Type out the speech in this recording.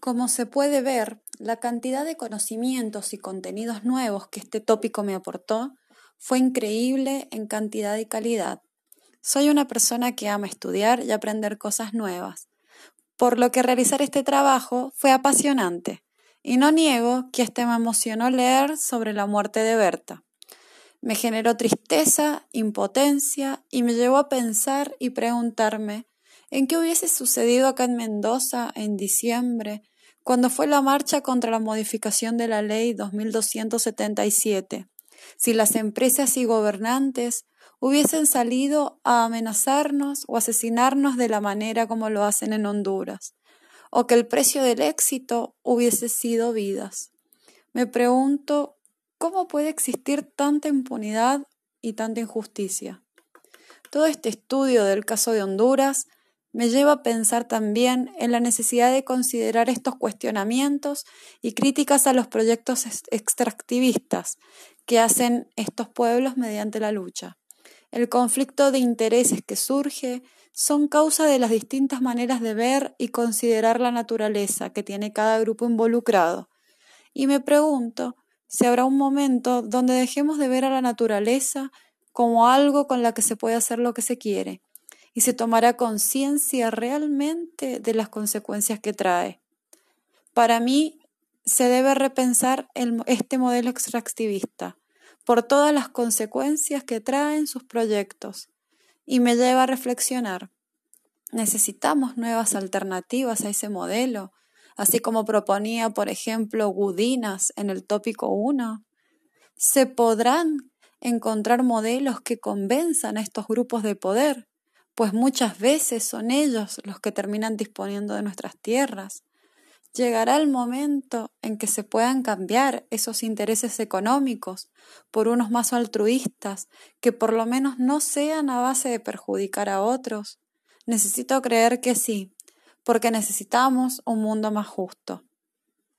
Como se puede ver, la cantidad de conocimientos y contenidos nuevos que este tópico me aportó fue increíble en cantidad y calidad. Soy una persona que ama estudiar y aprender cosas nuevas, por lo que realizar este trabajo fue apasionante, y no niego que este me emocionó leer sobre la muerte de Berta. Me generó tristeza, impotencia y me llevó a pensar y preguntarme en qué hubiese sucedido acá en Mendoza en diciembre cuando fue la marcha contra la modificación de la ley 2277, si las empresas y gobernantes hubiesen salido a amenazarnos o asesinarnos de la manera como lo hacen en Honduras, o que el precio del éxito hubiese sido vidas. Me pregunto, ¿cómo puede existir tanta impunidad y tanta injusticia? Todo este estudio del caso de Honduras me lleva a pensar también en la necesidad de considerar estos cuestionamientos y críticas a los proyectos extractivistas que hacen estos pueblos mediante la lucha. El conflicto de intereses que surge son causa de las distintas maneras de ver y considerar la naturaleza que tiene cada grupo involucrado. Y me pregunto si habrá un momento donde dejemos de ver a la naturaleza como algo con la que se puede hacer lo que se quiere y se tomará conciencia realmente de las consecuencias que trae. Para mí, se debe repensar este modelo extractivista por todas las consecuencias que traen sus proyectos y me lleva a reflexionar. Necesitamos nuevas alternativas a ese modelo, así como proponía, por ejemplo, Gudinas en el tópico 1. ¿Se podrán encontrar modelos que convenzan a estos grupos de poder? Pues muchas veces son ellos los que terminan disponiendo de nuestras tierras. Llegará el momento en que se puedan cambiar esos intereses económicos por unos más altruistas, que por lo menos no sean a base de perjudicar a otros. Necesito creer que sí, porque necesitamos un mundo más justo.